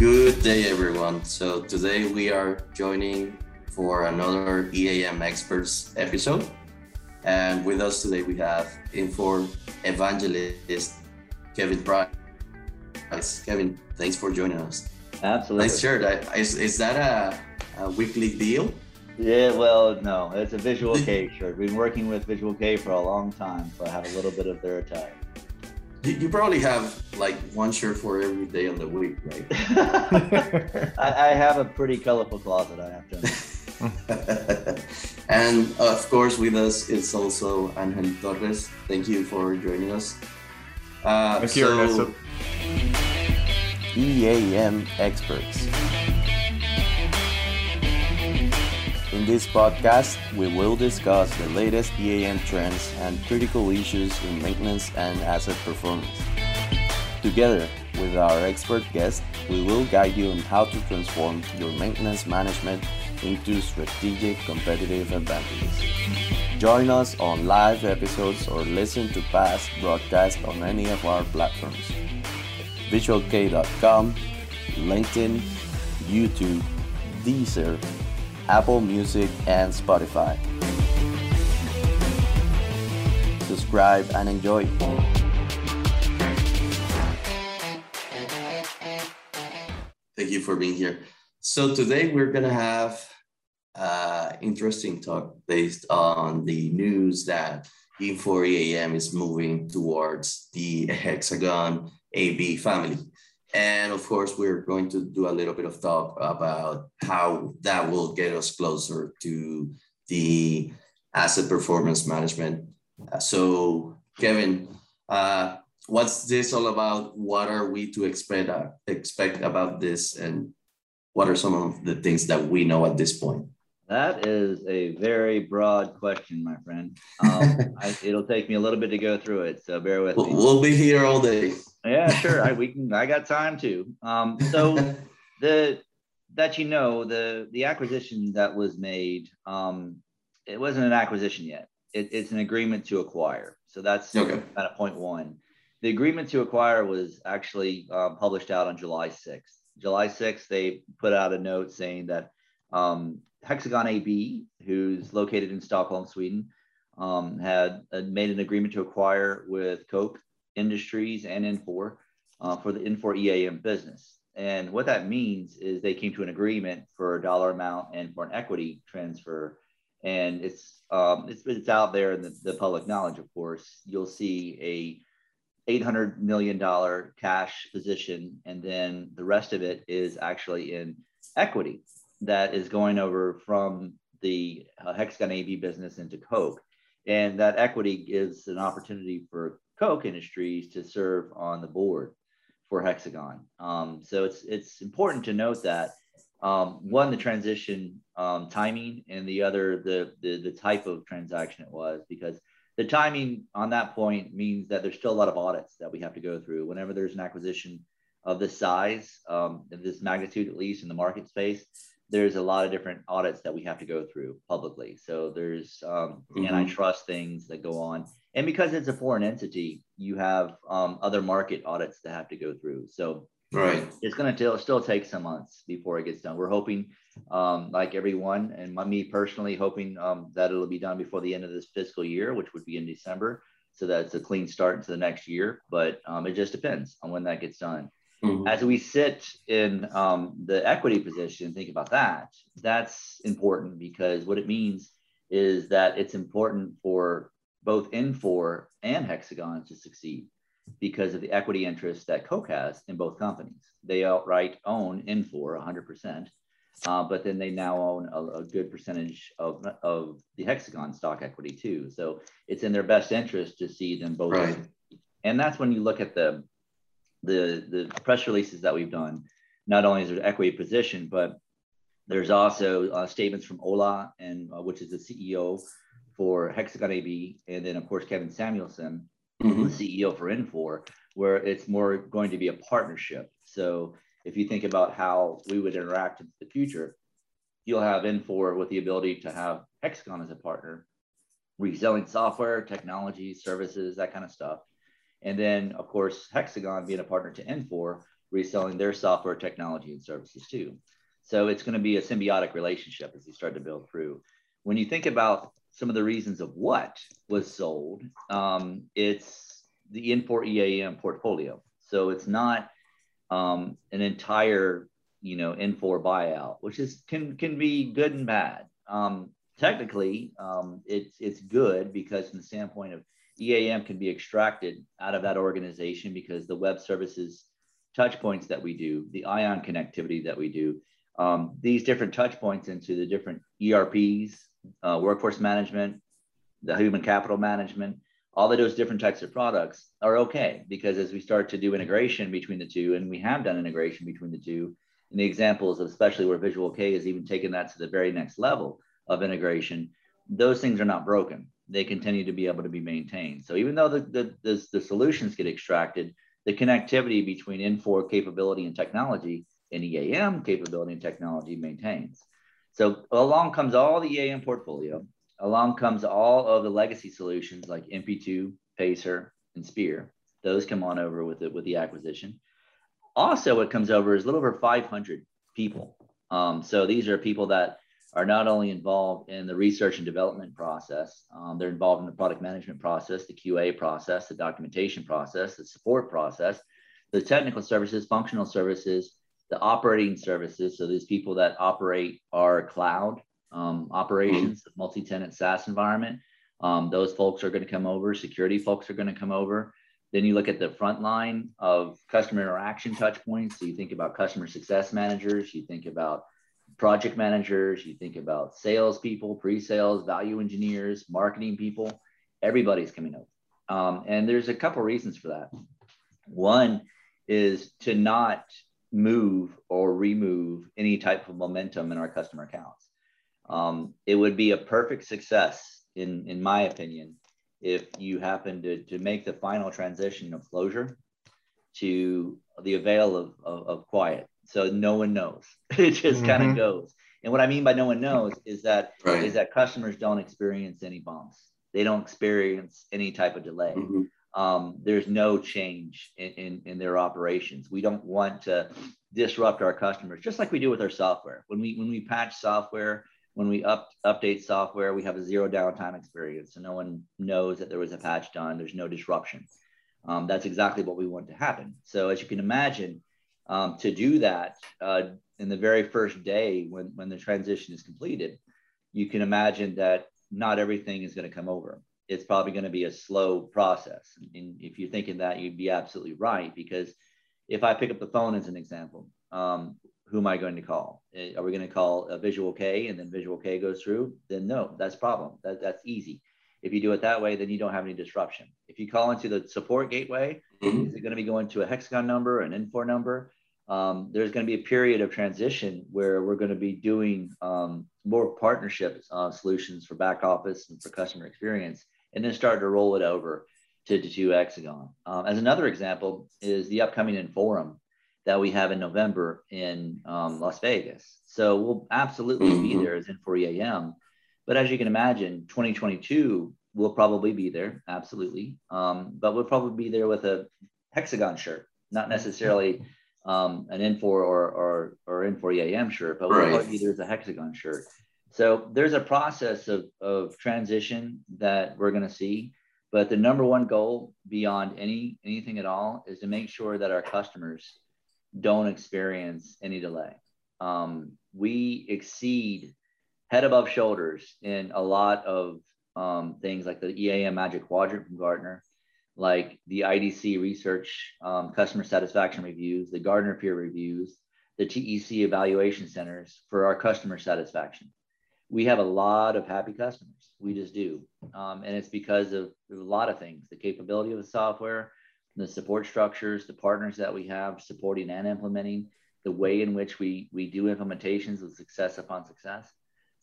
Good day, everyone. So today we are joining for another EAM Experts episode. And with us today, we have Infor evangelist Kevin Price. Kevin, thanks for joining us. Absolutely. Nice shirt. Is, is that a, a weekly deal? Yeah, well, no, it's a Visual K shirt. We've been working with Visual K for a long time, so I have a little bit of their attire. You probably have like one shirt for every day of the week, right? I, I, have a pretty colorful closet, I have to. and of course, with us is also Angel Torres. Thank you for joining us. Uh, Thank so, you, EAM experts. This podcast, we will discuss the latest EAM trends and critical issues in maintenance and asset performance. Together with our expert guest, we will guide you on how to transform your maintenance management into strategic competitive advantages. Join us on live episodes or listen to past broadcasts on any of our platforms. visualk.com, LinkedIn, YouTube, Deezer, Apple Music, and Spotify. Subscribe and enjoy. Thank you for being here. So today we're gonna have uh, interesting talk based on the news that Infor EAM is moving towards the Hexagon AB family. And of course, we're going to do a little bit of talk about how that will get us closer to the asset performance management. Uh, so, Kevin, uh, what's this all about? What are we to expect, uh, expect about this? And what are some of the things that we know at this point? That is a very broad question, my friend. Um, I, it'll take me a little bit to go through it, so bear with me. We'll be here all day. Yeah, sure. I we can. I got time too. Um, so the that you know the the acquisition that was made, um, it wasn't an acquisition yet. It, it's an agreement to acquire. So that's okay. kind of point one. The agreement to acquire was actually uh, published out on July 6th. July 6th, they put out a note saying that um, Hexagon AB, who's located in Stockholm, Sweden, um, had uh, made an agreement to acquire with Koch Industries and Infor uh, for the Infor EAM business. And what that means is they came to an agreement for a dollar amount and for an equity transfer. And it's um, it's, it's out there in the, the public knowledge, of course. You'll see a $800 million cash position, and then the rest of it is actually in equity that is going over from the uh, Hexagon AB business into Koch. And that equity gives an opportunity for Koch Industries to serve on the board for Hexagon. Um, so it's it's important to note that um, one, the transition um, timing, and the other, the, the the type of transaction it was, because the timing on that point means that there's still a lot of audits that we have to go through whenever there's an acquisition of this size, um, of this magnitude, at least in the market space there's a lot of different audits that we have to go through publicly. So there's um, mm-hmm. antitrust things that go on. And because it's a foreign entity, you have um, other market audits that have to go through. So right. it's going to still take some months before it gets done. We're hoping, um, like everyone, and my, me personally, hoping um, that it'll be done before the end of this fiscal year, which would be in December. So that's a clean start into the next year. But um, it just depends on when that gets done. Mm-hmm. As we sit in um, the equity position, think about that. That's important because what it means is that it's important for both Infor and Hexagon to succeed because of the equity interest that Koch has in both companies. They outright own Infor 100%, uh, but then they now own a, a, good percentage of, of the Hexagon stock equity too. So it's in their best interest to see them both. Right. And that's when you look at the the the press releases that we've done, not only is there equity position, but there's also uh, statements from Ola, and uh, which is the CEO for Hexagon AB, and then of course Kevin Samuelson, mm-hmm. the CEO for Infor, where it's more going to be a partnership. So if you think about how we would interact in the future, you'll have Infor with the ability to have Hexagon as a partner, reselling software, technology, services, that kind of stuff. And then, of course, Hexagon being a partner to Infor reselling their software technology and services too. So it's going to be a symbiotic relationship as we start to build through. When you think about some of the reasons of what was sold, um, it's the Infor EAM portfolio. So it's not um, an entire, you know, Infor buyout, which is can can be good and bad. Um, technically, um, it's it's good because from the standpoint of EAM can be extracted out of that organization because the web services touch points that we do, the ION connectivity that we do, um, these different touch points into the different ERPs, uh, workforce management, the human capital management, all of those different types of products are okay because as we start to do integration between the two, and we have done integration between the two, and the examples especially where Visual K has even taken that to the very next level of integration, those things are not broken. They continue to be able to be maintained. So even though the, the, the, the solutions get extracted, the connectivity between Infor capability and technology and EAM capability and technology maintains. So along comes all the EAM portfolio. Along comes all of the legacy solutions like MP2, Pacer, and Spear. Those come on over with it with the acquisition. Also, what comes over is a little over 500 people. Um, so these are people that are not only involved in the research and development process, um, they're involved in the product management process, the QA process, the documentation process, the support process, the technical services, functional services, the operating services. So these people that operate our cloud um, operations, mm-hmm. multi-tenant SaaS environment. Um, those folks are going to come over. Security folks are going to come over. Then you look at the front line of customer interaction touch points. So you think about customer success managers, you think about project managers, you think about salespeople, pre-sales, value engineers, marketing people, everybody's coming over. Um, and there's a couple reasons for that. One is to not move or remove any type of momentum in our customer accounts. Um, it would be a perfect success, in, in my opinion, if you happen to, to make the final transition of closure to the avail of, of, of quiet so no one knows. it just mm-hmm. kind of goes. And what I mean by no one knows is that right. is that customers don't experience any bumps. They don't experience any type of delay. Mm-hmm. Um, there's no change in, in, in, their operations. We don't want to disrupt our customers, just like we do with our software. When we when we patch software, when we up, update software, we have a zero downtime experience, so no one knows that there was a patch done. There's no disruption. Um, that's exactly what we want to happen. So as you can imagine, um, to do that uh, in the very first day when, when the transition is completed, you can imagine that not everything is going to come over. It's probably going to be a slow process. And if you're thinking that, you'd be absolutely right. Because if I pick up the phone as an example, um, who am I going to call? Eh, are we going to call a Visual K and then Visual K goes through? Then no, that's problem. That, that's easy. If you do it that way, then you don't have any disruption. If you call into the support gateway, mm-hmm. is it going to be going to a hexagon number, or an Infor number? Um, there's going to be a period of transition where we're going to be doing um, more partnership uh, solutions for back office and for customer experience, and then start to roll it over to, to, to Hexagon. Um, as another example is the upcoming Inforum that we have in November in um, Las Vegas. So we'll absolutely be mm-hmm. there as Infor EAM. But as you can imagine, 2022 will probably be there, absolutely. Um, but we'll probably be there with a hexagon shirt, not necessarily um, an Infor or, or, or Infor EAM shirt, but right. we'll there's a hexagon shirt. So there's a process of, of transition that we're going to see. But the number one goal beyond any anything at all is to make sure that our customers don't experience any delay. Um, we exceed head above shoulders in a lot of um, things like the EAM Magic Quadrant from Gartner like the IDC research um, customer satisfaction reviews, the Gartner peer reviews, the TEC evaluation centers for our customer satisfaction. We have a lot of happy customers. We just do. Um, and it's because of a lot of things the capability of the software, the support structures, the partners that we have supporting and implementing, the way in which we, we do implementations with success upon success.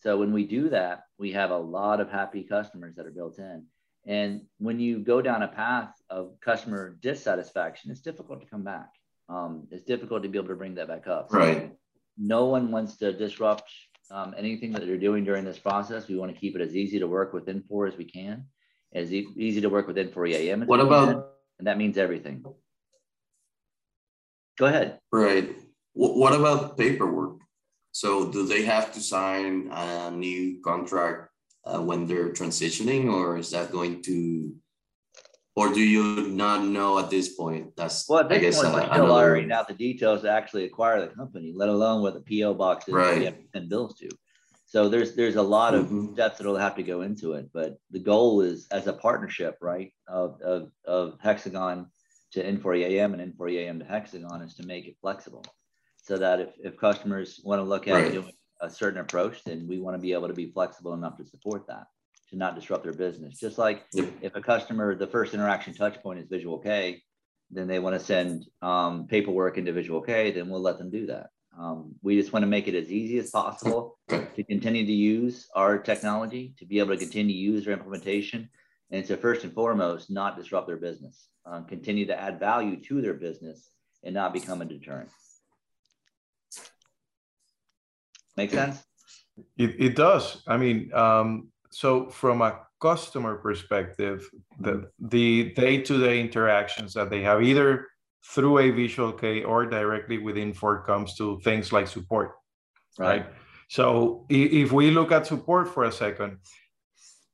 So when we do that, we have a lot of happy customers that are built in. And when you go down a path of customer dissatisfaction, it's difficult to come back. Um, it's difficult to be able to bring that back up. Right. No one wants to disrupt um, anything that they're doing during this process. We want to keep it as easy to work with Infor as we can, as e- easy to work with Infor EAM. What about? Can, and that means everything. Go ahead. Right. What about paperwork? So do they have to sign a new contract uh, when they're transitioning, or is that going to, or do you not know at this point? That's well, at this I guess, point, uh, still ironing out the details to actually acquire the company, let alone what the PO box is right. send bills to. So there's there's a lot of mm-hmm. steps that'll have to go into it, but the goal is as a partnership, right, of of, of Hexagon to Infor EAM and Infor EAM to Hexagon is to make it flexible, so that if if customers want to look at right. doing a certain approach, then we want to be able to be flexible enough to support that, to not disrupt their business. Just like if a customer, the first interaction touch point is Visual K, then they want to send um, paperwork into Visual K, then we'll let them do that. Um, we just want to make it as easy as possible to continue to use our technology, to be able to continue to use their implementation, and to first and foremost, not disrupt their business, um, continue to add value to their business and not become a deterrent. Make sense? It, it does. I mean, um, so from a customer perspective, the, the day-to-day interactions that they have either through a Visual K or directly with Infor comes to things like support, right? right? So if we look at support for a second,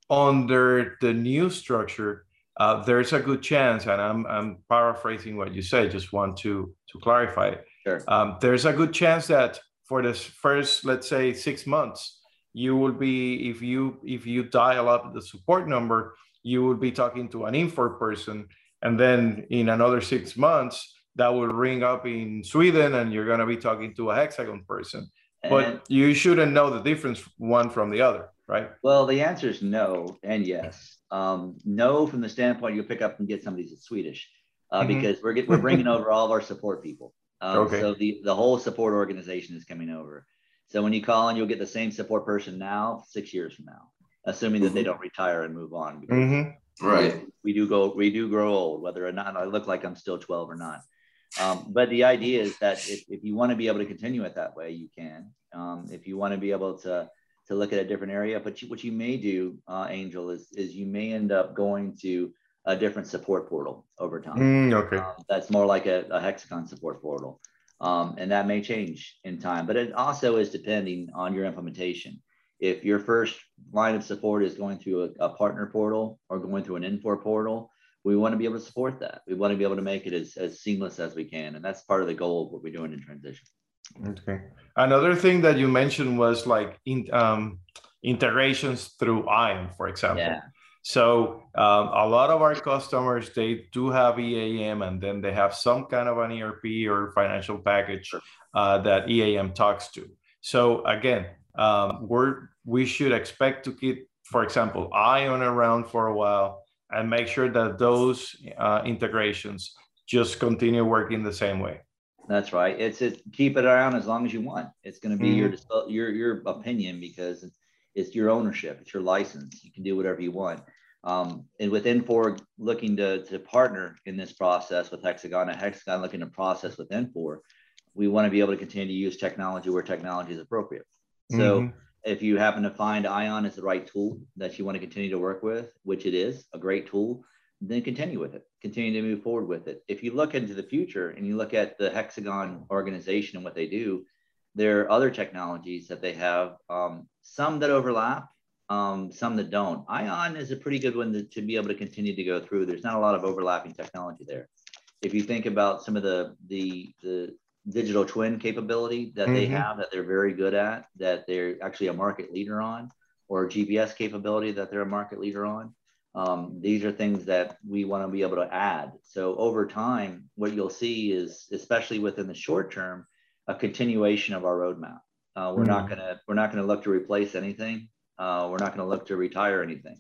under the new structure, uh, there's a good chance, and I'm, I'm paraphrasing what you said, just want to, to clarify. Sure. Um, there's a good chance that for the first, let's say, six months, you will be, if you if you dial up the support number, you will be talking to an Infor person and then in another six months, that will ring up in Sweden and you're going to be talking to a hexagon person. But and, you shouldn't know the difference one from the other, right? Well, the answer is no and yes. Um, no, from the standpoint you'll pick up and get somebody that's Swedish, uh, mm-hmm. because we're get, we're bringing over all of our support people. Um, okay. So the the whole support organization is coming over. So when you call in, you'll get the same support person now, six years from now, assuming that mm-hmm. they don't retire and move on. Mm-hmm. Right. We do go, we do grow old, whether or not I look like I'm still 12 or not. Um, but the idea is that if, if you want to be able to continue it that way, you can. Um, if you want to be able to to look at a different area, but you, what you may do, uh, Angel, is is you may end up going to a different support portal over time. Mm, okay. Um, that's more like a, a hexagon support portal, um, and that may change in time. But it also is depending on your implementation if your first line of support is going through a, a, partner portal or going through an Infor portal, we want to be able to support that. We want to be able to make it as, as seamless as we can. And that's part of the goal of what we're doing in transition. Okay. Another thing that you mentioned was like in, um, integrations through ION, for example. Yeah. So um, a lot of our customers, they do have EAM and then they have some kind of an ERP or financial package uh, that EAM talks to. So again, um, we're we should expect to keep, for example, ION around for a while and make sure that those uh, integrations just continue working the same way. That's right. It's it, keep it around as long as you want. It's going to be mm-hmm. your your your opinion because it's, your ownership. It's your license. You can do whatever you want. Um, and with Infor looking to, to partner in this process with Hexagon and Hexagon looking to process with Infor, we want to be able to continue to use technology where technology is appropriate. So mm-hmm if you happen to find Ion is the right tool that you want to continue to work with, which it is a great tool, then continue with it, continue to move forward with it. If you look into the future and you look at the Hexagon organization and what they do, there are other technologies that they have, um, some that overlap, um, some that don't. Ion is a pretty good one to, to be able to continue to go through. There's not a lot of overlapping technology there. If you think about some of the the the digital twin capability that mm-hmm. they have that they're very good at, that they're actually a market leader on, or GPS capability that they're a market leader on. Um, these are things that we want to be able to add. So over time, what you'll see is, especially within the short term, a continuation of our roadmap. Uh, we're mm-hmm. not gonna we're not gonna look to replace anything. Uh, we're not gonna look to retire anything.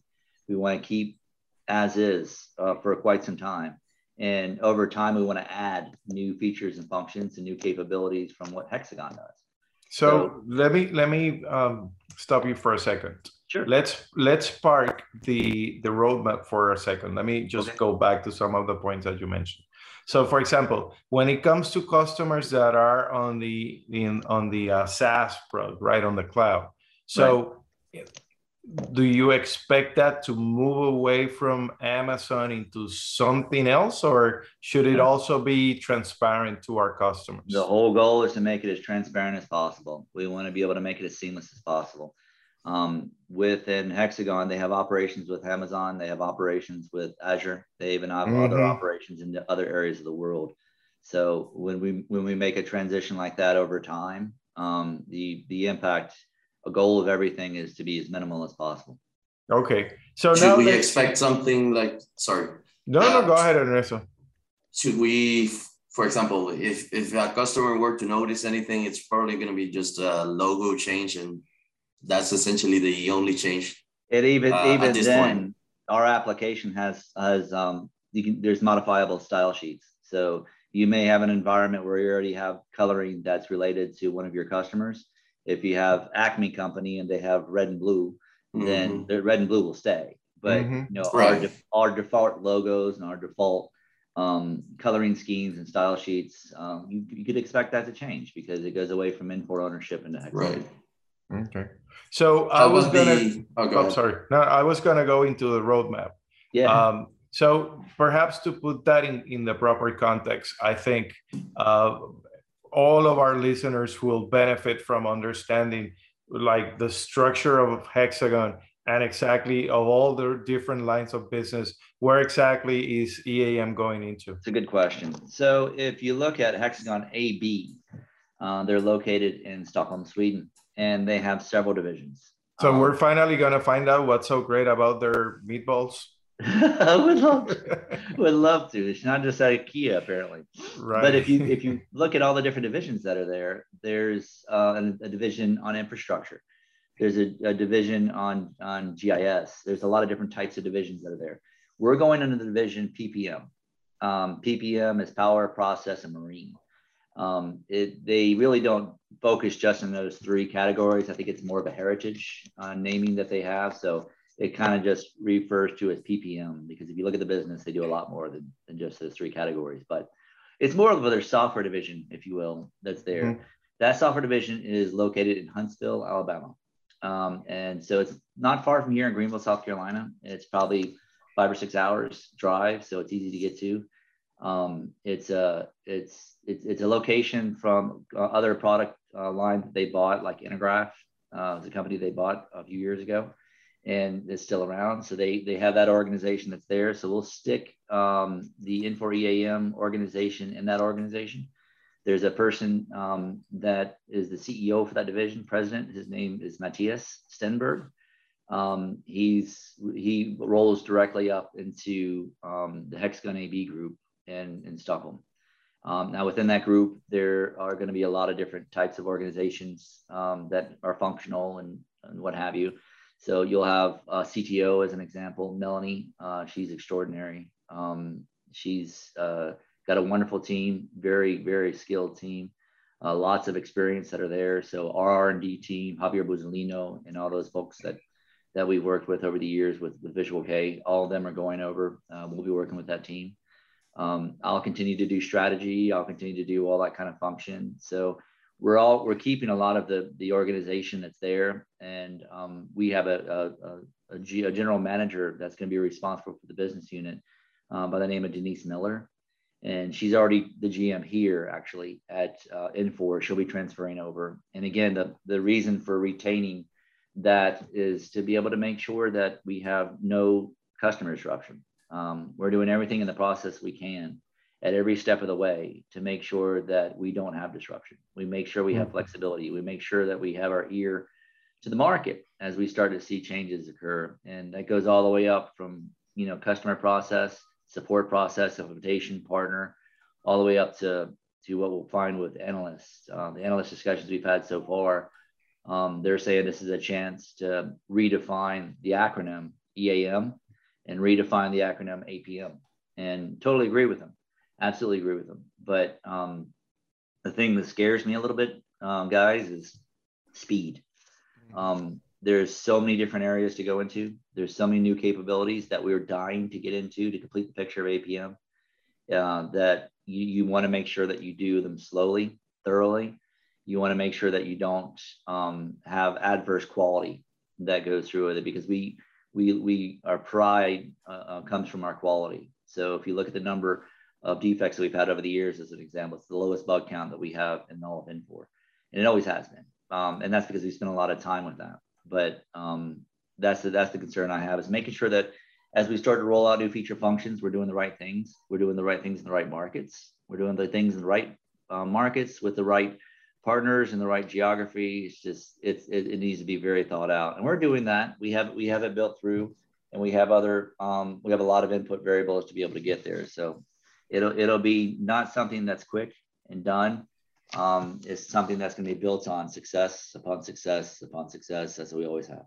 We want to keep as is uh, for quite some time. And over time, we want to add new features and functions and new capabilities from what Hexagon does. So, so let me let me um, stop you for a second. Sure. Let's let's park the the roadmap for a second. Let me just okay. go back to some of the points that you mentioned. So, for example, when it comes to customers that are on the in on the uh, SaaS product, right on the cloud, so right. do you expect that to move away from Amazon into something else, or should it also be transparent to our customers? The whole goal is to make it as transparent as possible. We want to be able to make it as seamless as possible. Um, within Hexagon, they have operations with Amazon, they have operations with Azure, they even have mm-hmm. other operations in the other areas of the world. So when we when we make a transition like that over time, um, the the impact, a goal of everything is to be as minimal as possible. Okay, so should we expect something like sorry? No, uh, no, go ahead, Ernesto. Should we, for example, if if a customer were to notice anything, it's probably going to be just a logo change and that's essentially the only change. It even uh, even then, point. our application has has um you can there's modifiable style sheets. So you may have an environment where you already have coloring that's related to one of your customers. If you have Acme Company and they have red and blue, mm-hmm. then the red and blue will stay. But mm-hmm. you know right. our de- our default logos and our default um, coloring schemes and style sheets, um, you, you could expect that to change because it goes away from Infor ownership into Hexagon. Right. Okay. So I was gonna. The, oh, go oh sorry. No, I was gonna go into the roadmap. Yeah. Um, so perhaps to put that in, in the proper context, I think uh, all of our listeners will benefit from understanding like the structure of Hexagon and exactly of all the different lines of business, where exactly is EAM going into? It's a good question. So if you look at Hexagon AB, uh, they're located in Stockholm, Sweden and they have several divisions. So um, we're finally gonna find out what's so great about their meatballs. I would love to. would love to. It's not just IKEA apparently. Right. But if you if you look at all the different divisions that are there, there's uh, a, a, division on infrastructure. There's a, a, division on on GIS. There's a lot of different types of divisions that are there. We're going into the division PPM. Um, PPM is power, process, and marine. Um, it, they really don't focus just in those three categories. I think it's more of a heritage uh, naming that they have. So it kind of just refers to as PPM because if you look at the business, they do a lot more than, than just those three categories. But it's more of their software division, if you will, that's there. Mm-hmm. That software division is located in Huntsville, Alabama. Um, and so it's not far from here in Greenville, South Carolina. It's probably five or six hours drive, so it's easy to get to. Um, it's a it's it's it's a location from uh, other product uh, line that they bought, like Intergraph, uh, the company they bought a few years ago, and it's still around. So they they have that organization that's there. So we'll stick um, the Infor EAM organization in that organization. There's a person um, that is the CEO for that division, president. His name is Mattias Stenberg. Um, he's he rolls directly up into um, the Hexagon AB group in, in Stockholm. Um, now, within that group, there are going to be a lot of different types of organizations um, that are functional and, and what have you. So you'll have a CTO as an example, Melanie. Uh, she's extraordinary. Um, she's uh, got a wonderful team, very very skilled team, uh, lots of experience that are there. So our R&D team, Javier Buzolino, and all those folks that that we've worked with over the years with, with Visual K, all of them are going over. Uh, we'll be working with that team. Um, I'll continue to do strategy. I'll continue to do all that kind of function. So we're all we're keeping a lot of the the organization that's there, and um, we have a a, a, general manager that's going to be responsible for the business unit um, by the name of Denise Miller, and she's already the GM here actually at uh, Infor. She'll be transferring over, and again the the reason for retaining that is to be able to make sure that we have no customer disruption. Um, we're doing everything in the process we can at every step of the way to make sure that we don't have disruption. We make sure we have mm-hmm. flexibility. We make sure that we have our ear to the market as we start to see changes occur. And that goes all the way up from, you know, customer process, support process, implementation partner, all the way up to, to what we'll find with analysts. Uh, the analyst discussions we've had so far, um, they're saying this is a chance to redefine the acronym EAM and redefine the acronym APM. And totally agree with them. Absolutely agree with them. But um, the thing that scares me a little bit, um, guys, is speed. Mm-hmm. Um, there's so many different areas to go into. There's so many new capabilities that we're dying to get into to complete the picture of APM. Uh, that you, you want to make sure that you do them slowly, thoroughly. You want to make sure that you don't um, have adverse quality that goes through with it because we we we our pride uh, uh, comes from our quality. So if you look at the number of defects that we've had over the years, as an example, it's the lowest bug count that we have in all of Infor, and it always has been. Um, and that's because we spend a lot of time with that. But um, that's the that's the concern I have is making sure that as we start to roll out new feature functions, we're doing the right things. We're doing the right things in the right markets. We're doing the things in the right uh, markets with the right partners in the right geography. It's just it's it, it, needs to be very thought out, and we're doing that. We have we have it built through, and we have other um, we have a lot of input variables to be able to get there. So it'll it'll be not something that's quick and done. Um, it's something that's going to be built on success upon success upon success, as we always have.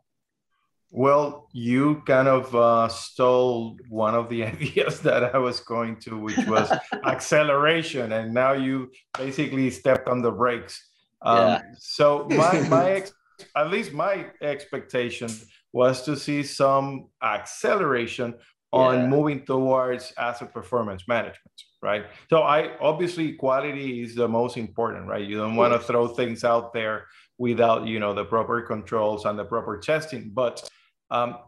Well, you kind of uh, stole one of the ideas that I was going to, which was acceleration, and now you basically stepped on the brakes. Um, yeah. So my my ex- at least my expectation was to see some acceleration on yeah. moving towards asset performance management, right? So I obviously quality is the most important, right? You don't want to throw things out there without you know the proper controls and the proper testing, but um,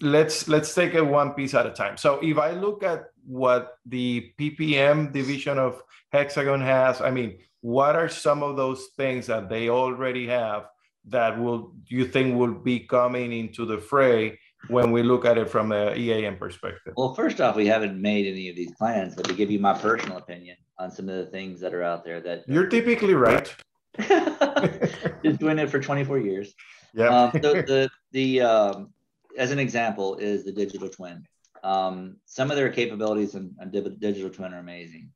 let's let's take it one piece at a time. So if I look at what the PPM division of Hexagon has, I mean, what are some of those things that they already have that will you think will be coming into the fray when we look at it from the EAM perspective? Well, first off, we haven't made any of these plans, but to give you my personal opinion on some of the things that are out there that you're typically right. Just doing it for 24 years. Yeah. Um, the the, the um, as an example is the digital twin. Um, some of their capabilities in, digital twin are amazing.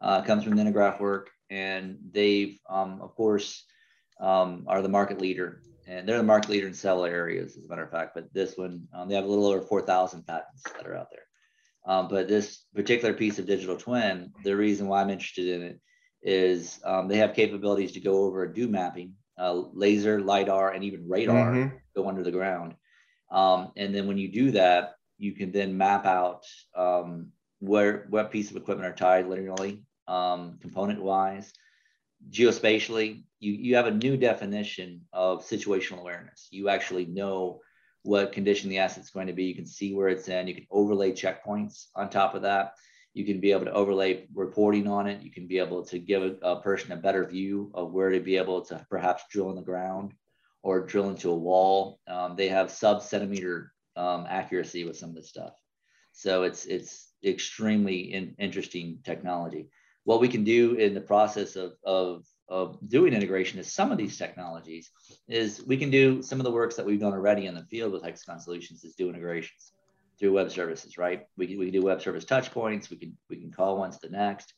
Uh, comes from Intergraph work, and they've um, of course um, are the market leader, and they're the market leader in several areas, as a matter of fact. But this one, um, they have a little over 4,000 patents that are out there. Um, but this particular piece of digital twin, the reason why I'm interested in it is um, they have capabilities to go over and do mapping uh, laser, lidar, and even radar mm-hmm. go under the ground. Um, and then when you do that, you can then map out um, where what piece of equipment are tied linearly, um, component wise, geospatially. You you have a new definition of situational awareness. You actually know what condition the asset's going to be. You can see where it's in. You can overlay checkpoints on top of that. You can be able to overlay reporting on it. You can be able to give a, a person a better view of where to be able to perhaps drill in the ground or drill into a wall. Um, they have sub centimeter um, accuracy with some of this stuff. So it's it's extremely in, interesting technology. What we can do in the process of, of, of doing integration is some of these technologies is we can do some of the works that we've done already in the field with Hexagon Solutions is do integrations through web services, right? We can, we can do web service touch points. We can, we can call one to the next.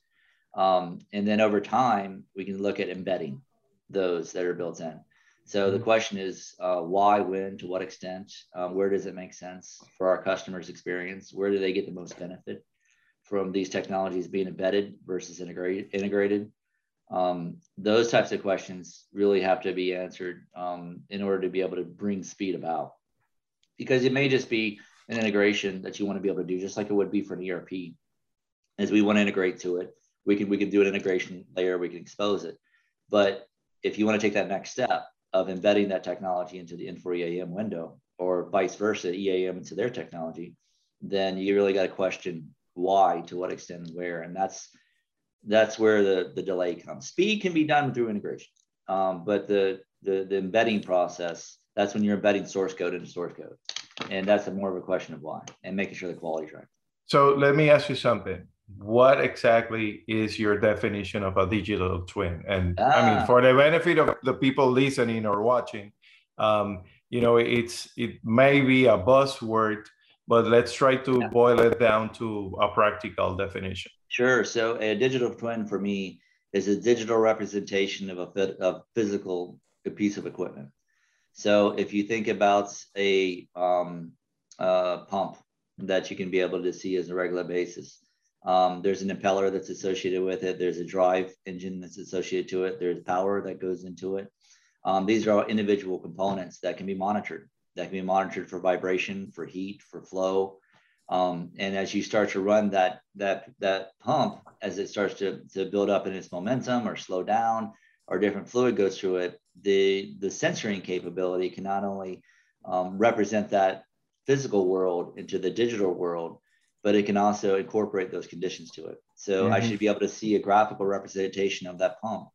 Um, and then over time, we can look at embedding those that are built in. So the mm-hmm. question is uh, why, when, to what extent, um, where does it make sense for our customers' experience? Where do they get the most benefit from these technologies being embedded versus integrated? integrated? Um, those types of questions really have to be answered um, in order to be able to bring speed about. Because it may just be an integration that you want to be able to do, just like it would be for an ERP. As we want to integrate to it, we can we can do an integration layer, we can expose it. But if you want to take that next step of embedding that technology into the Infor EAM window, or vice versa, EAM into their technology, then you really got to question why, to what extent, where, and that's that's where the the delay comes. Speed can be done through integration, um, but the, the the embedding process that's when you're embedding source code into source code and that's a more of a question of why and making sure the quality is right so let me ask you something what exactly is your definition of a digital twin and ah. i mean ah. for the benefit of the people listening or watching um, you know it's it may be a buzzword but let's try to yeah. boil it down to a practical definition sure so a digital twin for me is a digital representation of a, of physical piece of equipment so if you think about a um, uh, pump that you can be able to see as a regular basis, um, there's an impeller that's associated with it. There's a drive engine that's associated to it. There's power that goes into it. Um, these are all individual components that can be monitored. That can be monitored for vibration, for heat, for flow. Um, and as you start to run that that that pump, as it starts to, to build up in its momentum or slow down, or different fluid goes through it, the the sensoring capability can not only um, represent that physical world into the digital world, but it can also incorporate those conditions to it. So mm-hmm. I should be able to see a graphical representation of that pump.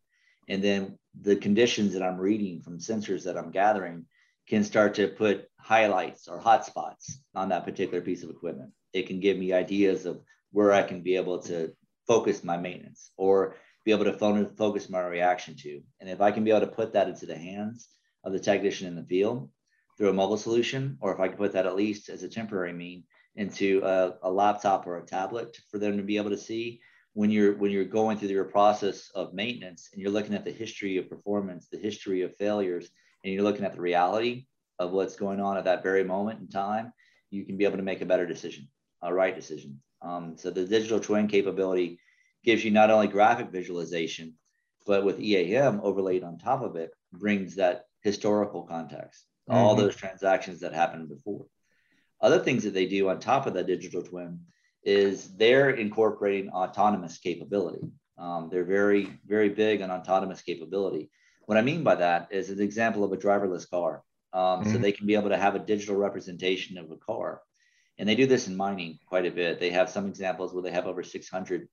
And then the conditions that I'm reading from sensors that I'm gathering can start to put highlights or hotspots on that particular piece of equipment. It can give me ideas of where I can be able to focus my maintenance or be able to focus my reaction to. And if I can be able to put that into the hands of the technician in the field through a mobile solution, or if I can put that at least as a temporary mean into a, a laptop or a tablet for them to be able to see when you're when you're going through your process of maintenance and you're looking at the history of performance, the history of failures, and you're looking at the reality of what's going on at that very moment in time, you can be able to make a better decision, a right decision. Um, so the digital twin capability gives you not only graphic visualization, but with EAM overlaid on top of it, brings that historical context, mm-hmm. all those transactions that happened before. Other things that they do on top of that digital twin is they're incorporating autonomous capability. Um, they're very, very big on autonomous capability. What I mean by that is an example of a driverless car. Um, mm-hmm. So they can be able to have a digital representation of a car. And they do this in mining quite a bit. They have some examples where they have over 600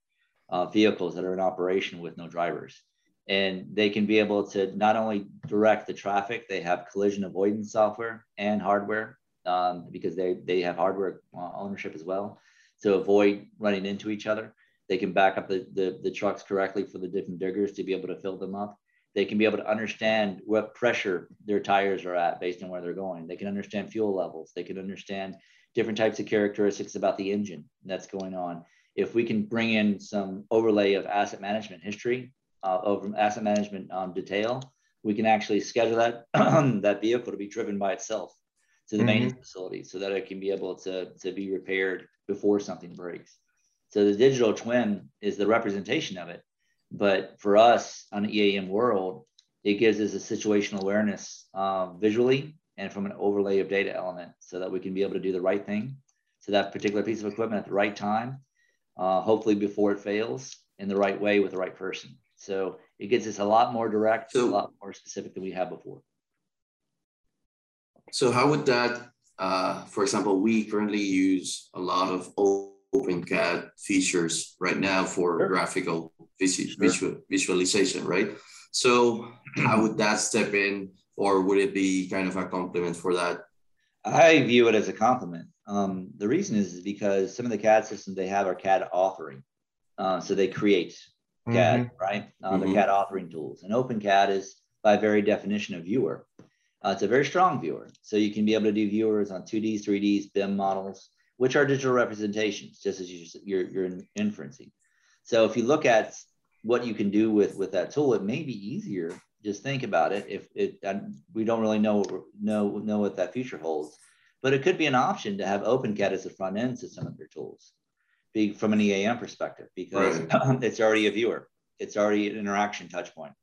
uh, vehicles that are in operation with no drivers. And they can be able to not only direct the traffic, they have collision avoidance software and hardware um, because they, they have hardware uh, ownership as well to avoid running into each other. They can back up the, the, the trucks correctly for the different diggers to be able to fill them up. They can be able to understand what pressure their tires are at based on where they're going. They can understand fuel levels. They can understand different types of characteristics about the engine that's going on if we can bring in some overlay of asset management history, uh, over asset management um, detail, we can actually schedule that that vehicle to be driven by itself to the mm-hmm. maintenance facility so that it can be able to, to be repaired before something breaks. So the digital twin is the representation of it. But for us on the EAM world, it gives us a situational awareness um, visually and from an overlay of data element so that we can be able to do the right thing to that particular piece of equipment at the right time uh, hopefully before it fails in the right way with the right person. So it gets us a lot more direct, so, a lot more specific than we have before. So how would that, uh, for example, we currently use a lot of OpenCAD features right now for sure. graphical sure. visual, visualization, right? So how would that step in or would it be kind of a complement for that? I view it as a complement. Um, the reason is because some of the CAD systems they have are CAD authoring. Uh, so they create CAD, mm-hmm. right? Uh, mm-hmm. The CAD authoring tools. And OpenCAD is, by very definition, a viewer. Uh, it's a very strong viewer. So you can be able to do viewers on 2Ds, 3Ds, BIM models, which are digital representations, just as you, you're, you're inferencing. So if you look at what you can do with, with that tool, it may be easier. Just think about it. If it, we don't really know, know, know what that future holds but it could be an option to have OpenCAD as a front end to some of your tools be, from an EAM perspective because right. it's already a viewer. It's already an interaction touch point.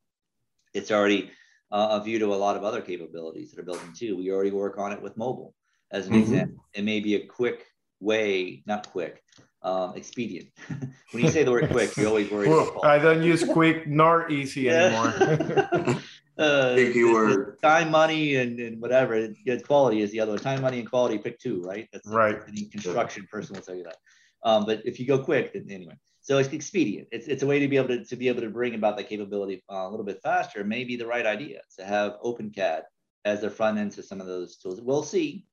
It's already uh, a view to a lot of other capabilities that are built in too. We already work on it with mobile as an mm-hmm. example. It may be a quick way, not quick, um, expedient. when you say the word quick, you always worry. Well, I don't use quick nor easy anymore. uh, if you were time, money, and, and whatever, it, quality is the other one. Time, money, and quality. Pick two, right? That's right. Any construction person will tell you that. Um, but if you go quick, then anyway. So it's expedient. It's, it's a way to be able to, to be able to bring about that capability uh, a little bit faster. Maybe the right idea to have OpenCAD as the front end to some of those tools. We'll see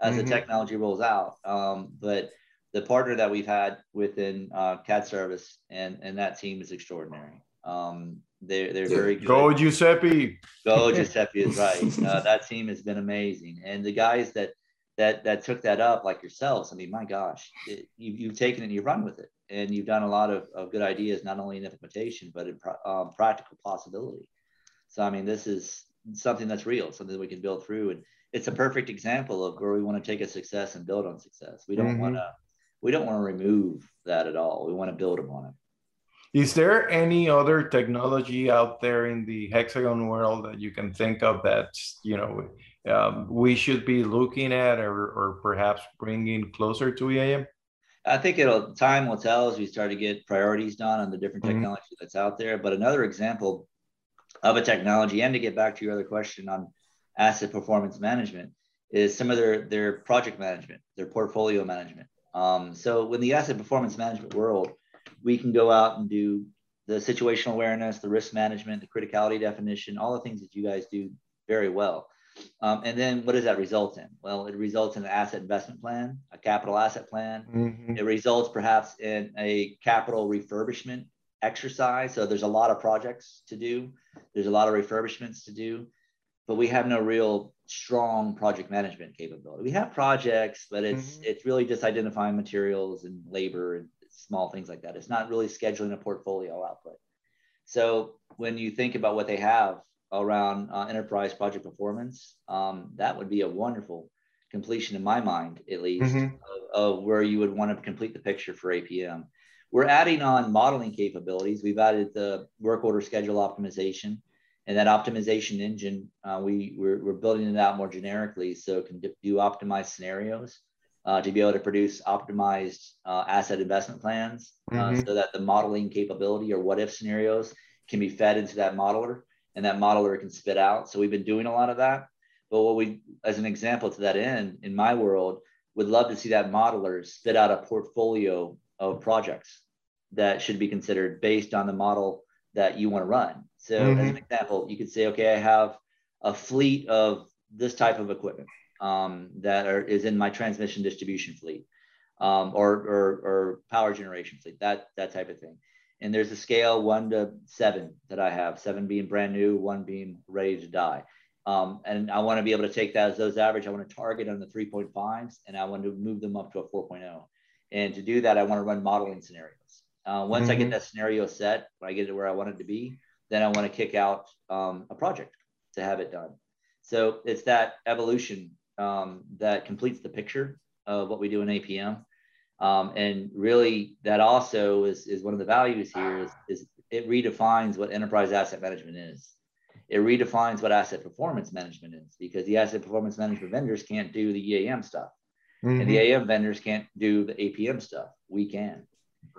as mm-hmm. the technology rolls out. Um, but the partner that we've had within uh, CAD service and, and that team is extraordinary. Um, they're they're very good. Go Giuseppe. Go Giuseppe is right. Uh, that team has been amazing, and the guys that that that took that up, like yourselves. I mean, my gosh, it, you, you've taken it and you run with it, and you've done a lot of, of good ideas, not only in implementation but in um, practical possibility. So I mean, this is something that's real, something that we can build through, and it's a perfect example of where we want to take a success and build on success. We don't mm-hmm. want to we don't want to remove that at all. We want to build upon it. Is there any other technology out there in the hexagon world that you can think of that you know um, we should be looking at or, or perhaps bringing closer to EAM? I think it'll time will tell as we start to get priorities done on the different mm-hmm. technology that's out there. But another example of a technology, and to get back to your other question on asset performance management, is some of their their project management, their portfolio management. Um, so when the asset performance management world, we can go out and do the situational awareness, the risk management, the criticality definition, all the things that you guys do very well. Um, and then what does that result in? Well, it results in an asset investment plan, a capital asset plan. Mm-hmm. It results perhaps in a capital refurbishment exercise. So there's a lot of projects to do, there's a lot of refurbishments to do, but we have no real strong project management capability. We have projects, but it's mm-hmm. it's really just identifying materials and labor and small things like that. It's not really scheduling a portfolio output. So when you think about what they have around uh, enterprise project performance, um, that would be a wonderful completion in my mind, at least, mm-hmm. of, of, where you would want to complete the picture for APM. We're adding on modeling capabilities. We've added the work order schedule optimization and that optimization engine. Uh, we, we're, we're, building it out more generically so it can do optimized scenarios uh, to be able to produce optimized uh, asset investment plans uh, mm-hmm. so that the modeling capability or what if scenarios can be fed into that modeler and that modeler can spit out. So we've been doing a lot of that. But what we, as an example to that end, in my world, would love to see that modeler spit out a portfolio of projects that should be considered based on the model that you want to run. So, mm-hmm. as an example, you could say, okay, I have a fleet of this type of equipment um, that are, is in my transmission distribution fleet um, or, or, or power generation fleet, that, that type of thing. And there's a scale one to seven that I have, seven being brand new, one being ready to die. Um, and I want to be able to take that as those average. I want to target on the 3.5s and I want to move them up to a 4.0. And to do that, I want to run modeling scenarios. Uh, once mm-hmm. I get mm-hmm. that scenario set, when I get it where I want it to be, then I want to kick out um, a project to have it done. So it's that evolution um, that completes the picture of what we do in APM. Um, and really, that also is, is one of the values here is, is it redefines what enterprise asset management is. It redefines what asset performance management is because the asset performance management vendors can't do the EAM stuff. Mm-hmm. And the AM mm-hmm. vendors can't do the APM stuff. We can.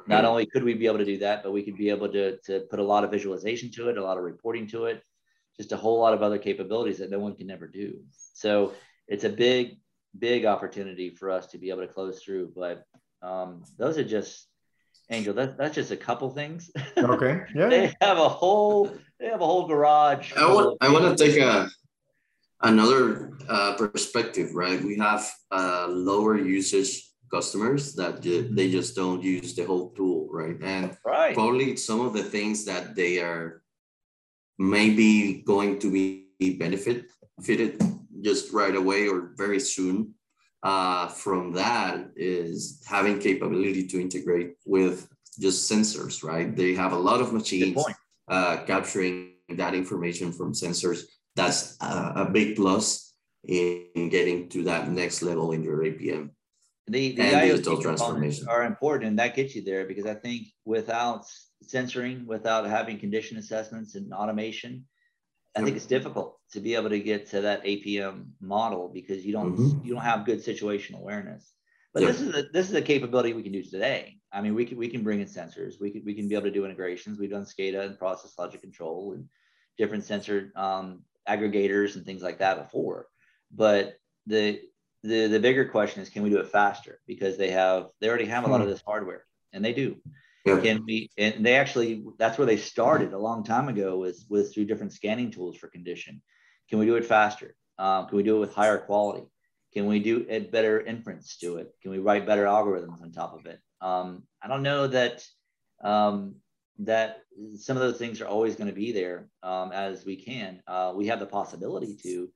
Not only could we be able to do that, but we could be able to, to put a lot of visualization to it, a lot of reporting to it, just a whole lot of other capabilities that no one can ever do. So it's a big, big opportunity for us to be able to close through. But um, those are just Angel. That, that's just a couple things. Okay. Yeah. they have a whole. They have a whole garage. I want. I want to take a another uh, perspective. Right. We have uh, lower usage customers that they just don't use the whole tool. Right. And right. probably some of the things that they are maybe going to be benefit fitted just right away or very soon uh, from that is having capability to integrate with just sensors, right? They have a lot of machines uh, capturing that information from sensors. That's a, a, big plus in getting to that next level in your APM. The, the IoT transformation are important, and that gets you there because I think without censoring, without having condition assessments and automation, I think it's difficult to be able to get to that APM model because you don't mm-hmm. you don't have good situational awareness. But this is a, this is a capability we can do today. I mean, we can we can bring in sensors. We can we can be able to do integrations. We've done SCADA and process logic control and different sensor um, aggregators and things like that before. But the the the bigger question is, can we do it faster? Because they have they already have a lot of hmm. this hardware, and they do. Yeah. Can we? And they actually that's where they started a long time ago was was through different scanning tools for condition. Can we do it faster? Um, can we do it with higher quality? Can we do it better inference to it? Can we write better algorithms on top of it? Um, I don't know that um, that some of those things are always going to be there um, as we can. Uh, we have the possibility to,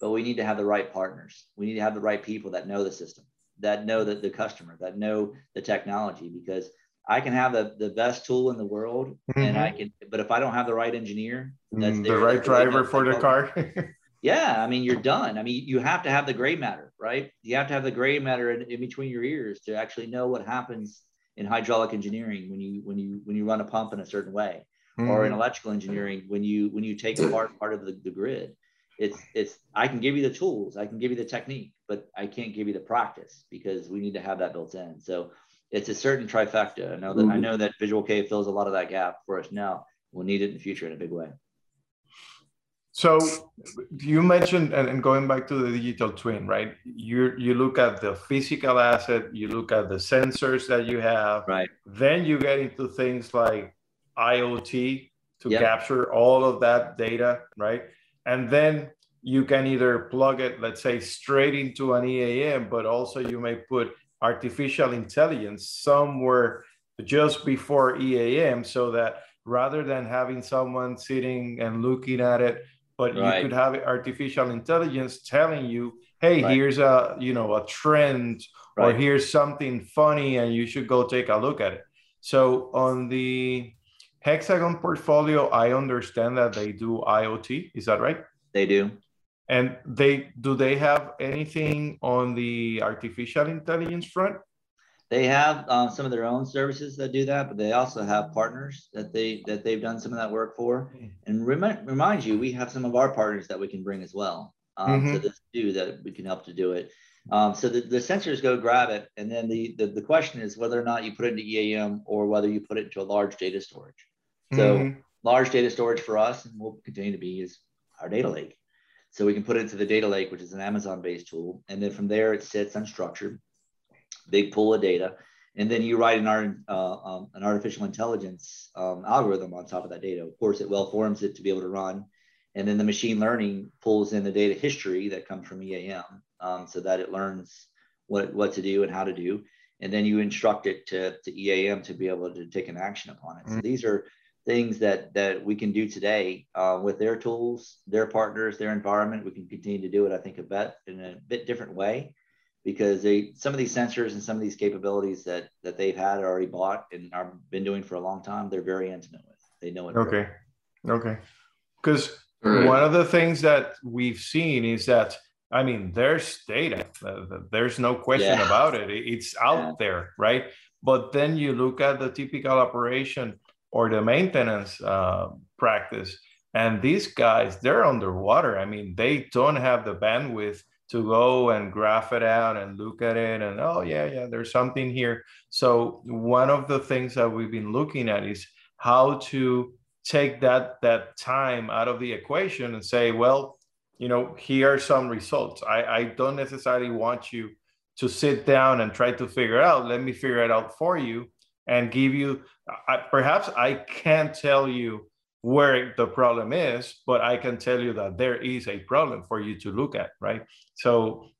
but we need to have the right partners. We need to have the right people that know the system, that know the, the customer, that know the technology, because I can have the, the best tool in the world mm-hmm. and I can, but if I don't have the right engineer, that's mm, the right driver for the car. yeah. I mean, you're done. I mean, you have to have the gray matter, right? You have to have the gray matter in, in between your ears to actually know what happens in hydraulic engineering when you, when you, when you run a pump in a certain way mm-hmm. or in mm-hmm. electrical engineering, when you, when you take apart part of the, the grid, it's, it's, I can give you the tools, I can give you the technique, but I can't give you the practice because we need to have that built in. So it's a certain trifecta. I know that mm-hmm. I know that Visual K fills a lot of that gap for us now. We'll need it in the future in a big way. So you mentioned, and, going back to the digital twin, right? You you look at the physical asset, you look at the sensors that you have, right? Then you get into things like IoT to yep. capture all of that data, right? And then you can either plug it, let's say, straight into an EAM, but also you may put artificial intelligence somewhere just before EAM so that rather than having someone sitting and looking at it, but right. you could have artificial intelligence telling you, hey, right. here's a you know a trend right. or here's something funny and you should go take a look at it. So on the Hexagon portfolio, I understand that they do IoT. Is that right? They do. And they do they have anything on the artificial intelligence front? They have um, some of their own services that do that, but they also have partners that they that they've done some of that work for. And remind remind you, we have some of our partners that we can bring as well um, mm-hmm. to this do that we can help to do it. Um, so the, the sensors go grab it, and then the, the the question is whether or not you put it into EAM or whether you put it into a large data storage. So mm-hmm. large data storage for us, and will continue to be, is our data lake. So we can put it into the data lake, which is an Amazon-based tool, and then from there it sits unstructured, big pool of data, and then you write an, art, uh, um, an artificial intelligence um, algorithm on top of that data. Of course, it well forms it to be able to run, and then the machine learning pulls in the data history that comes from EAM, um, so that it learns what what to do and how to do, and then you instruct it to, to EAM to be able to take an action upon it. Mm-hmm. So these are things that that we can do today uh, with their tools, their partners, their environment. We can continue to do it, I think, a bit in a bit different way, because they some of these sensors and some of these capabilities that that they've had already bought and are been doing for a long time, they're very intimate with. They know it. Okay, okay, because right. one of the things that we've seen is that. I mean, there's data. There's no question yeah. about it. It's out yeah. there, right? But then you look at the typical operation or the maintenance uh, practice. And these guys, they're underwater. I mean, they don't have the bandwidth to go and graph it out and look at it and oh yeah yeah there's something here so one of the things that we've been looking at is how to take that that time out of the equation and say well you know here are some results i i don't necessarily want you to sit down and try to figure out let me figure it out for you and give you I, perhaps i can't tell you where the problem is but i can tell you that there is a problem for you to look at right? So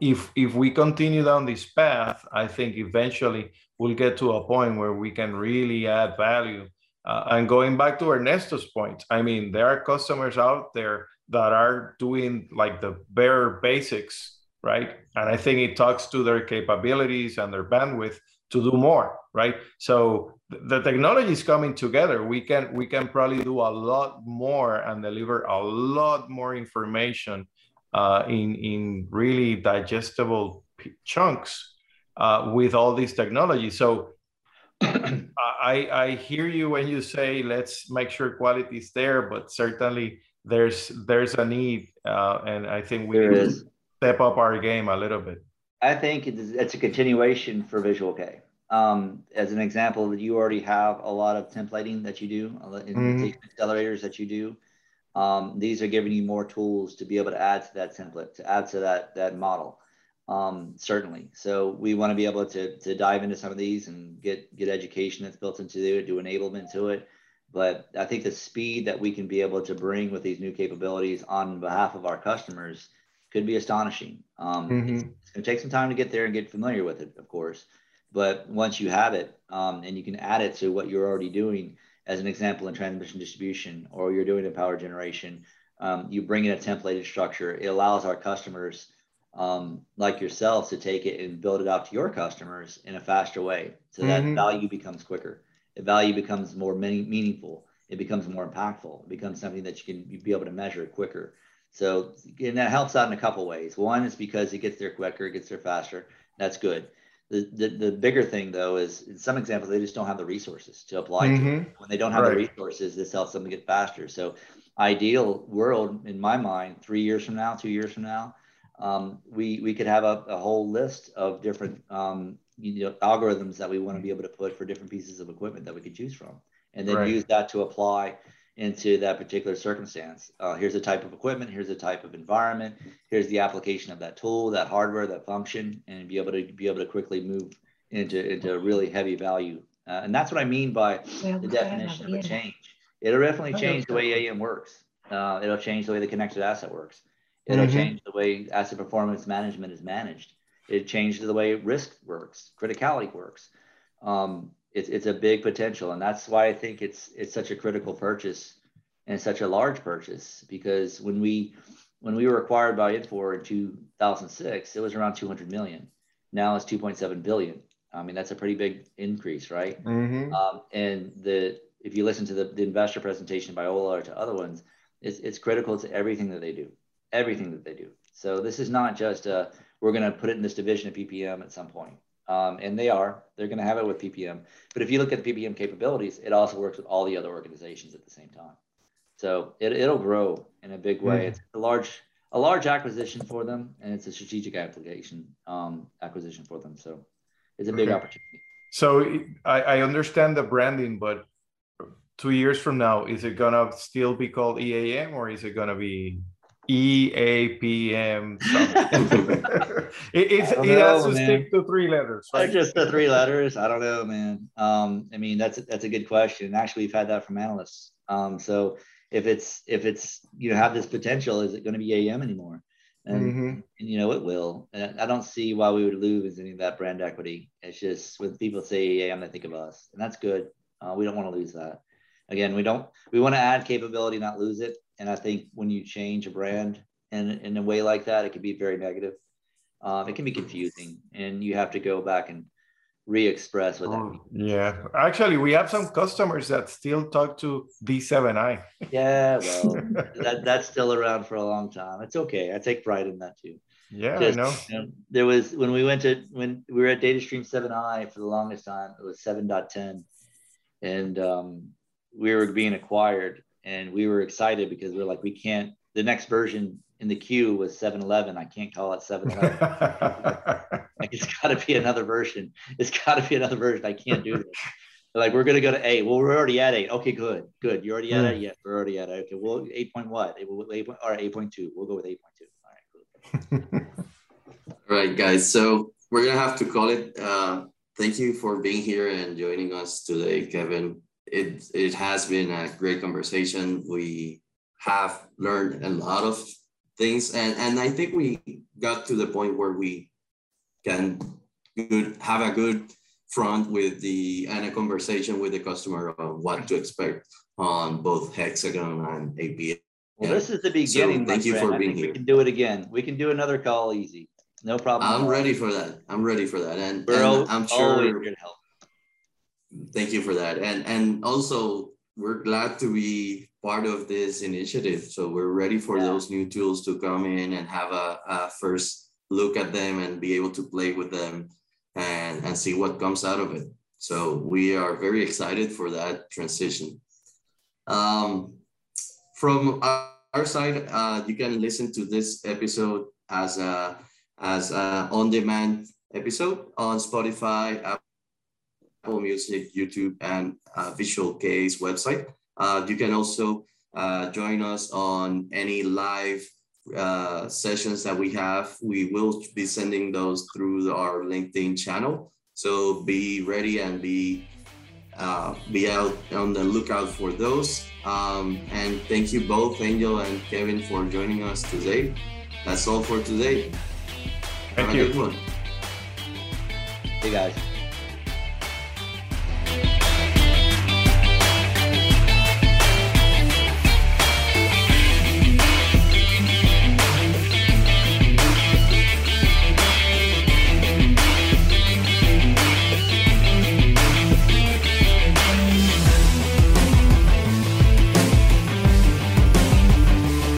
if if we continue down this path i think eventually we'll get to a point where we can really add value. Uh, and going back to ernesto's point i mean there are customers out there that are doing like the bare basics right? And i think it talks to their capabilities and their bandwidth to do more right so the technology is coming together we can we can probably do a lot more and deliver a lot more information uh, in in really digestible chunks uh, with all these technologies so I, I hear you when you say let's make sure quality is there but certainly there's there's a need uh, and i think we there need is. to step up our game a little bit I think it's it's a continuation for Visual K. Um, as an example, that you already have a lot of templating that you do, mm-hmm. accelerators that you do. Um, these are giving you more tools to be able to add to that template, to add to that that model. Um, certainly. So we want to be able to to dive into some of these and get get education that's built into it, do enablement to it. But I think the speed that we can be able to bring with these new capabilities on behalf of our customers could be astonishing. Um, mm-hmm. it's, it's going to take some time to get there and get familiar with it, of course. But once you have it um, and you can add it to what you're already doing, as an example in transmission distribution, or you're doing in power generation, um, you bring in a templated structure. It allows our customers, um, like yourselves, to take it and build it out to your customers in a faster way, so that mm-hmm. value becomes quicker. The value becomes more meaningful. It becomes more impactful. It becomes something that you can be able to measure quicker. So, and that helps out in a couple ways. One is because it gets there quicker, it gets there faster. That's good. The, the, the bigger thing though is in some examples they just don't have the resources to apply mm-hmm. to. When they don't have right. the resources, this helps them get faster. So, ideal world in my mind, three years from now, two years from now, um, we we could have a, a whole list of different um, you know algorithms that we want to be able to put for different pieces of equipment that we could choose from, and then right. use that to apply into that particular circumstance. Uh, here's the type of equipment, here's the type of environment, here's the application of that tool, that hardware, that function, and be able to be able to quickly move into into really heavy value. Uh, and that's what I mean by the definition of a change. It'll definitely change the way AM works. Uh, it'll change the way the connected asset works. It'll mm-hmm. change the way asset performance management is managed. It changes the way risk works, criticality works. Um, it's, it's a big potential. And that's why I think it's, it's such a critical purchase and such a large purchase because when we, when we were acquired by Infor in 2006, it was around 200 million. Now it's 2.7 billion. I mean, that's a pretty big increase, right? Mm-hmm. Um, and the, if you listen to the, the investor presentation by Ola or to other ones, it's, it's critical to everything that they do, everything that they do. So this is not just a, we're going to put it in this division of PPM at some point. Um, and they are, they're going to have it with PPM. But if you look at the PPM capabilities, it also works with all the other organizations at the same time. So it, it'll grow in a big way. Mm. It's a large, a large acquisition for them, and it's a strategic application um, acquisition for them. So it's a big okay. opportunity. So I, I understand the branding, but two years from now, is it gonna still be called EAM or is it gonna be EAPM it, it's, it has to man. stick to three letters. Right? Just the three letters. I don't know, man. Um, I mean, that's that's a good question. Actually, we've had that from analysts. Um, so if it's if it's you know have this potential, is it going to be AM anymore? And, mm-hmm. and, you know it will. And I don't see why we would lose any of that brand equity. It's just when people say AM, they think of us, and that's good. Uh, we don't want to lose that. Again, we don't. We want to add capability, not lose it. And I think when you change a brand in, in a way like that, it can be very negative. Um, it can be confusing, and you have to go back and re-express what that Yeah, actually, we have some customers that still talk to D7i. yeah, well, that, that's still around for a long time. It's okay. I take pride in that too. Yeah, Just, I know. You know. There was when we went to when we were at DataStream 7i for the longest time. It was 7.10, and um, we were being acquired and we were excited because we are like, we can't. The next version in the queue was 711. I can't call it 711. like it's got to be another version. It's got to be another version. I can't do this. like we're gonna go to eight. Well, we're already at eight. Okay, good, good. You're already at eight. Yeah, we're already at eight. Okay, well, eight point what? Eight, eight point, all right, eight point two. We'll go with eight point two. All right, cool. all right, guys. So we're gonna have to call it. Uh, thank you for being here and joining us today, Kevin it, it has been a great conversation. We have learned a lot of things, and, and I think we got to the point where we can good, have a good front with the and a conversation with the customer on what to expect on both Hexagon and APM. Well, this is the beginning. So thank you friend. for being here. We can do it again. We can do another call easy. No problem. I'm ready for that. I'm ready for that, and, and I'm sure Thank you for that. And and also we're glad to be part of this initiative. So we're ready for yeah. those new tools to come in and have a, a, first look at them and be able to play with them and, and see what comes out of it. So we are very excited for that transition. Um, from our side, uh, you can listen to this episode as a as a on-demand episode on Spotify, Apple Music, YouTube, and uh, Visual K's website. Uh, you can also uh, join us on any live uh, sessions that we have. We will be sending those through our LinkedIn channel. So be ready and be uh, be out on the lookout for those. Um, and thank you both, Angel and Kevin, for joining us today. That's all for today. Thank Have you. Hey guys. Thank you.